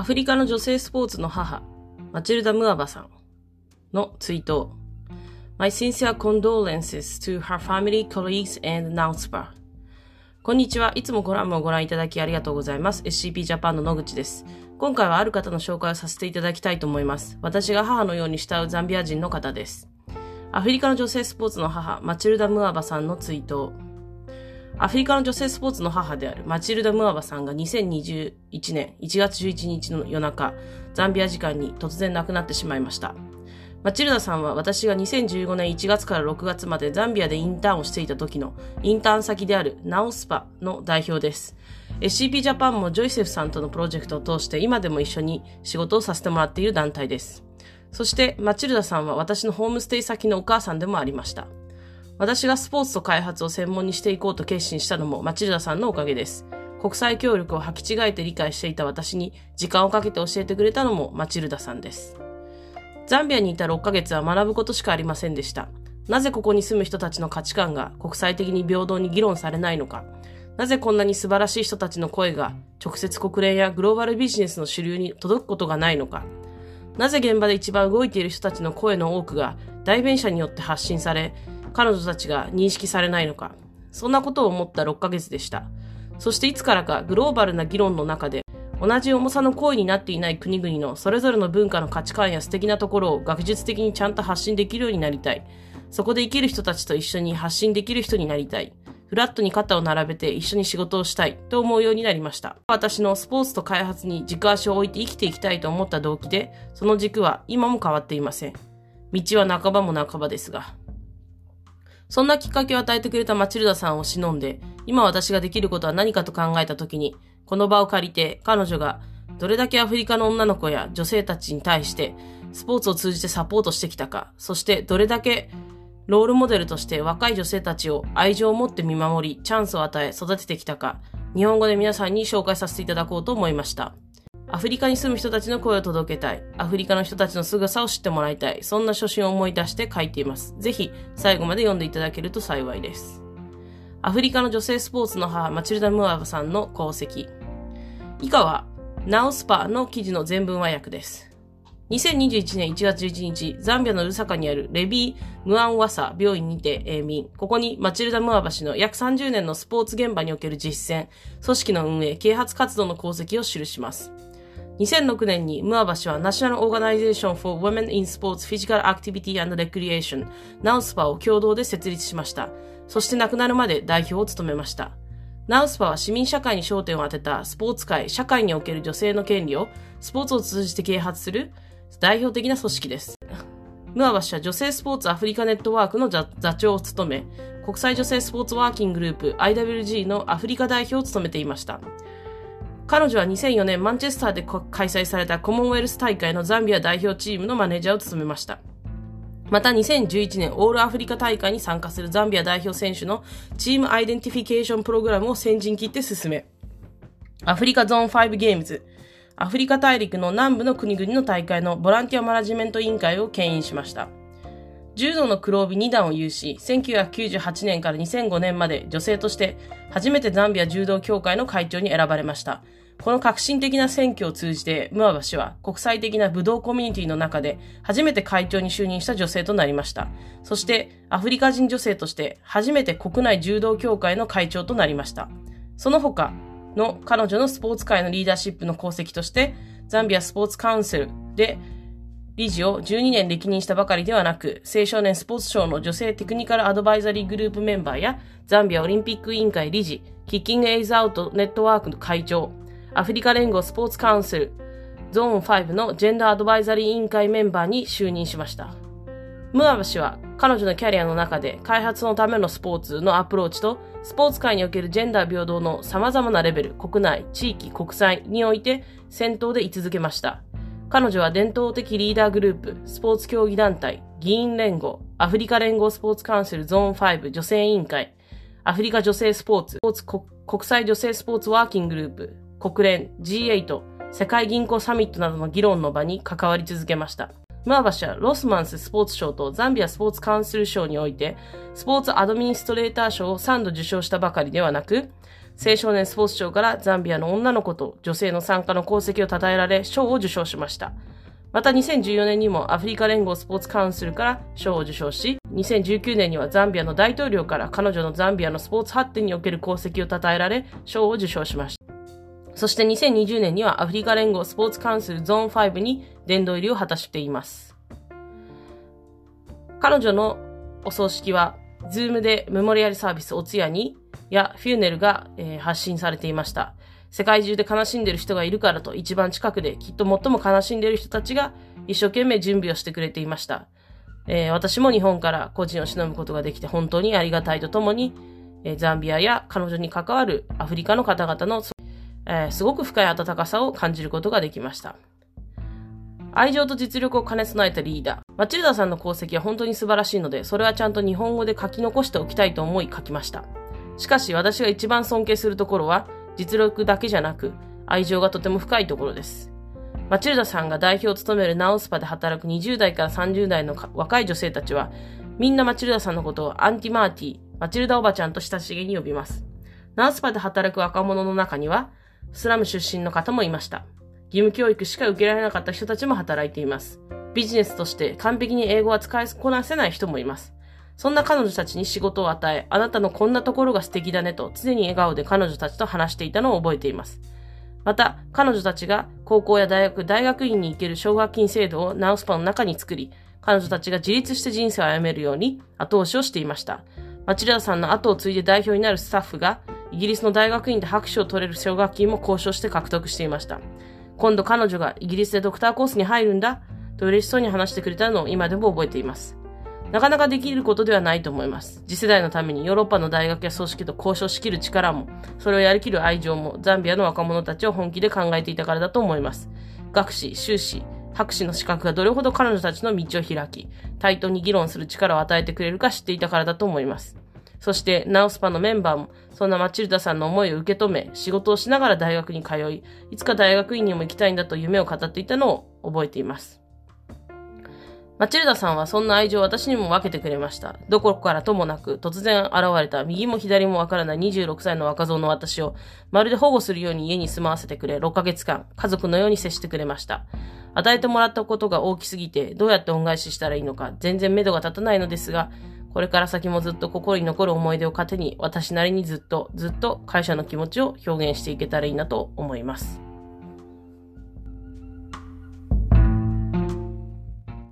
アフリカの女性スポーツの母、マチルダ・ムアバさんのツイート。My sincere condolences to her family, colleagues and NOWSPA. こんにちは。いつもコラムをご覧いただきありがとうございます。SCP ジャパンの野口です。今回はある方の紹介をさせていただきたいと思います。私が母のように慕うザンビア人の方です。アフリカの女性スポーツの母、マチルダ・ムアバさんのツイート。アフリカの女性スポーツの母であるマチルダ・ムアバさんが2021年1月11日の夜中、ザンビア時間に突然亡くなってしまいました。マチルダさんは私が2015年1月から6月までザンビアでインターンをしていた時のインターン先であるナオスパの代表です。SCP ジャパンもジョイセフさんとのプロジェクトを通して今でも一緒に仕事をさせてもらっている団体です。そしてマチルダさんは私のホームステイ先のお母さんでもありました。私がスポーツと開発を専門にしていこうと決心したのもマチルダさんのおかげです。国際協力を履き違えて理解していた私に時間をかけて教えてくれたのもマチルダさんです。ザンビアにいた6ヶ月は学ぶことしかありませんでした。なぜここに住む人たちの価値観が国際的に平等に議論されないのか。なぜこんなに素晴らしい人たちの声が直接国連やグローバルビジネスの主流に届くことがないのか。なぜ現場で一番動いている人たちの声の多くが代弁者によって発信され、彼女たちが認識されないのか。そんなことを思った6ヶ月でした。そしていつからかグローバルな議論の中で同じ重さの行為になっていない国々のそれぞれの文化の価値観や素敵なところを学術的にちゃんと発信できるようになりたい。そこで生きる人たちと一緒に発信できる人になりたい。フラットに肩を並べて一緒に仕事をしたいと思うようになりました。私のスポーツと開発に軸足を置いて生きていきたいと思った動機で、その軸は今も変わっていません。道は半ばも半ばですが。そんなきっかけを与えてくれたマチルダさんを忍んで、今私ができることは何かと考えたときに、この場を借りて彼女がどれだけアフリカの女の子や女性たちに対してスポーツを通じてサポートしてきたか、そしてどれだけロールモデルとして若い女性たちを愛情を持って見守り、チャンスを与え育ててきたか、日本語で皆さんに紹介させていただこうと思いました。アフリカに住む人たちの声を届けたい。アフリカの人たちの凄さを知ってもらいたい。そんな初心を思い出して書いています。ぜひ、最後まで読んでいただけると幸いです。アフリカの女性スポーツの母、マチルダ・ムアバさんの功績。以下は、ナオスパの記事の全文和訳です。2021年1月11日、ザンビアのルサカにあるレビー・ムアンワサ病院にて永眠。ここにマチルダ・ムアバ氏の約30年のスポーツ現場における実践、組織の運営、啓発活動の功績を記します。2006年にムアバ氏はナショナルオーガナイゼーション for Women in Sports Physical Activity and Recreation ナウスパを共同で設立しました。そして亡くなるまで代表を務めました。ナウスパは市民社会に焦点を当てたスポーツ界、社会における女性の権利をスポーツを通じて啓発する代表的な組織です。ムアバ氏は女性スポーツアフリカネットワークの座長を務め、国際女性スポーツワーキンググループ IWG のアフリカ代表を務めていました。彼女は2004年マンチェスターで開催されたコモンウェルス大会のザンビア代表チームのマネージャーを務めました。また2011年オールアフリカ大会に参加するザンビア代表選手のチームアイデンティフィケーションプログラムを先陣切って進め、アフリカゾーン5ゲームズ、アフリカ大陸の南部の国々の大会のボランティアマネジメント委員会を牽引しました。柔道の黒帯2段を有し、1998年から2005年まで女性として初めてザンビア柔道協会の会長に選ばれました。この革新的な選挙を通じて、ムアバ氏は国際的な武道コミュニティの中で初めて会長に就任した女性となりました。そして、アフリカ人女性として初めて国内柔道協会の会長となりました。その他の彼女のスポーツ界のリーダーシップの功績として、ザンビアスポーツカウンセルで理事を12年歴任したばかりではなく、青少年スポーツ省の女性テクニカルアドバイザリーグループメンバーや、ザンビアオリンピック委員会理事、キッキングエイズアウトネットワークの会長、アフリカ連合スポーツカウンセル、ゾーン5のジェンダーアドバイザリー委員会メンバーに就任しました。ムアバ氏は彼女のキャリアの中で開発のためのスポーツのアプローチとスポーツ界におけるジェンダー平等の様々なレベル、国内、地域、国際において先頭で居続けました。彼女は伝統的リーダーグループ、スポーツ競技団体、議員連合、アフリカ連合スポーツカウンセルゾーン5女性委員会、アフリカ女性スポーツ、スポーツ国際女性スポーツワーキンググループ、国連 G8 世界銀行サミットなどの議論の場に関わり続けました。ムアバ氏はロスマンススポーツ賞とザンビアスポーツカウンシル賞において、スポーツアドミニストレーター賞を3度受賞したばかりではなく、青少年スポーツ賞からザンビアの女の子と女性の参加の功績を称えられ、賞を受賞しました。また2014年にもアフリカ連合スポーツカウンシルから賞を受賞し、2019年にはザンビアの大統領から彼女のザンビアのスポーツ発展における功績を称えられ、賞を受賞しました。そして2020年にはアフリカ連合スポーツカウンシルゾーン5に殿堂入りを果たしています。彼女のお葬式は、ズームで memorial service お通夜に、や funeral が、えー、発信されていました。世界中で悲しんでる人がいるからと一番近くできっと最も悲しんでいる人たちが一生懸命準備をしてくれていました。えー、私も日本から個人を忍ぶことができて本当にありがたいとともに、えー、ザンビアや彼女に関わるアフリカの方々の、えー、すごく深い温かさを感じることができました。愛情と実力を兼ね備えたリーダー。マチルダさんの功績は本当に素晴らしいので、それはちゃんと日本語で書き残しておきたいと思い書きました。しかし私が一番尊敬するところは、実力だけじゃなく、愛情がとても深いところです。マチルダさんが代表を務めるナウスパで働く20代から30代の若い女性たちは、みんなマチルダさんのことをアンティマーティ、マチルダおばちゃんと親しげに呼びます。ナウスパで働く若者の中には、スラム出身の方もいました。義務教育しか受けられなかった人たちも働いています。ビジネスとして完璧に英語は使いこなせない人もいます。そんな彼女たちに仕事を与え、あなたのこんなところが素敵だねと常に笑顔で彼女たちと話していたのを覚えています。また、彼女たちが高校や大学、大学院に行ける奨学金制度をナウスパの中に作り、彼女たちが自立して人生を歩めるように後押しをしていました。マチルダさんの後を継いで代表になるスタッフが、イギリスの大学院で拍手を取れる奨学金も交渉して獲得していました。今度彼女がイギリスでドクターコースに入るんだと嬉しそうに話してくれたのを今でも覚えています。なかなかできることではないと思います。次世代のためにヨーロッパの大学や組織と交渉しきる力も、それをやりきる愛情も、ザンビアの若者たちを本気で考えていたからだと思います。学士、修士、博士の資格がどれほど彼女たちの道を開き、対等に議論する力を与えてくれるか知っていたからだと思います。そして、ナオスパのメンバーも、そんなマチルダさんの思いを受け止め、仕事をしながら大学に通い、いつか大学院にも行きたいんだと夢を語っていたのを覚えています。マチルダさんはそんな愛情を私にも分けてくれました。どこからともなく突然現れた右も左もわからない26歳の若造の私をまるで保護するように家に住まわせてくれ6ヶ月間家族のように接してくれました。与えてもらったことが大きすぎてどうやって恩返ししたらいいのか全然目処が立たないのですがこれから先もずっと心に残る思い出を糧に私なりにずっとずっと感謝の気持ちを表現していけたらいいなと思います。